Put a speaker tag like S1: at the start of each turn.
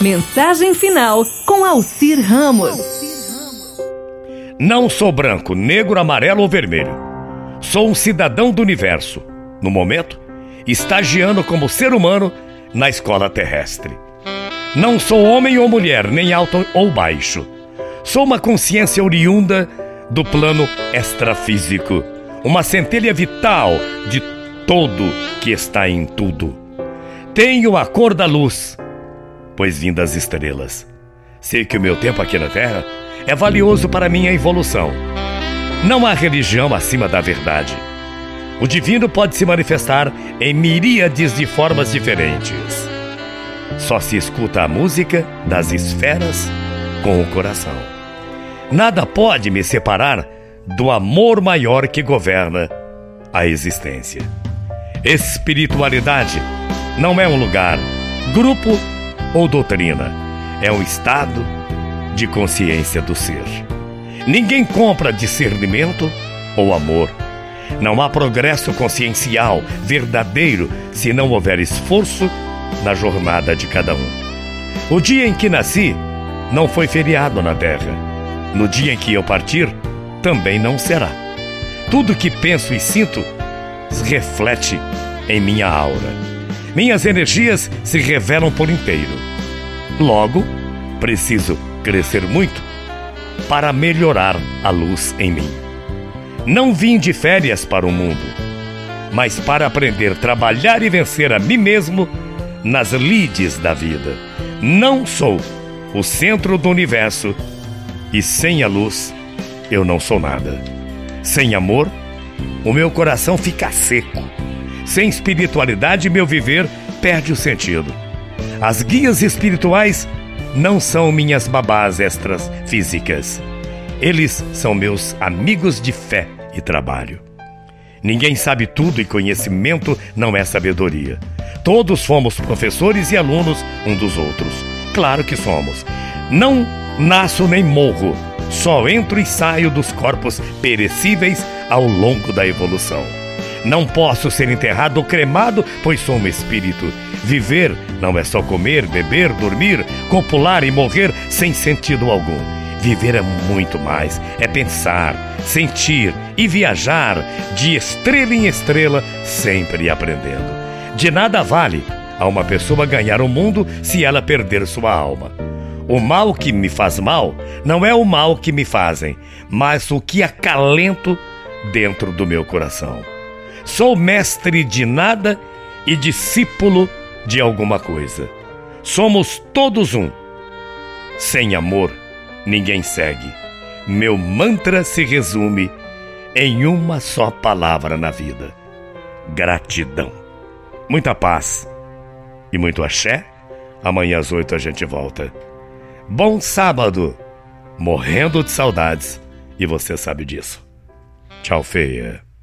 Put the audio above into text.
S1: Mensagem final com Alcir Ramos.
S2: Não sou branco, negro, amarelo ou vermelho. Sou um cidadão do universo. No momento, estagiando como ser humano na escola terrestre. Não sou homem ou mulher, nem alto ou baixo. Sou uma consciência oriunda do plano extrafísico, uma centelha vital de todo que está em tudo. Tenho a cor da luz, pois vim das estrelas. Sei que o meu tempo aqui na Terra é valioso para minha evolução. Não há religião acima da verdade. O divino pode se manifestar em miríades de formas diferentes. Só se escuta a música das esferas com o coração. Nada pode me separar do amor maior que governa a existência. Espiritualidade não é um lugar, grupo ou doutrina. É um estado de consciência do ser. Ninguém compra discernimento ou amor. Não há progresso consciencial verdadeiro se não houver esforço na jornada de cada um. O dia em que nasci não foi feriado na terra. No dia em que eu partir, também não será. Tudo que penso e sinto reflete em minha aura. Minhas energias se revelam por inteiro. Logo, preciso crescer muito para melhorar a luz em mim. Não vim de férias para o mundo, mas para aprender a trabalhar e vencer a mim mesmo nas lides da vida. Não sou o centro do universo e sem a luz eu não sou nada. Sem amor, o meu coração fica seco. Sem espiritualidade, meu viver perde o sentido. As guias espirituais não são minhas babás extras físicas. Eles são meus amigos de fé e trabalho. Ninguém sabe tudo e conhecimento não é sabedoria. Todos fomos professores e alunos um dos outros. Claro que somos. Não nasço nem morro, só entro e saio dos corpos perecíveis ao longo da evolução. Não posso ser enterrado ou cremado, pois sou um espírito. Viver não é só comer, beber, dormir, copular e morrer sem sentido algum. Viver é muito mais, é pensar, sentir e viajar de estrela em estrela, sempre aprendendo. De nada vale a uma pessoa ganhar o mundo se ela perder sua alma. O mal que me faz mal não é o mal que me fazem, mas o que acalento dentro do meu coração. Sou mestre de nada e discípulo de alguma coisa. Somos todos um. Sem amor, ninguém segue. Meu mantra se resume em uma só palavra na vida: gratidão. Muita paz e muito axé. Amanhã às oito a gente volta. Bom sábado! Morrendo de saudades e você sabe disso. Tchau, feia.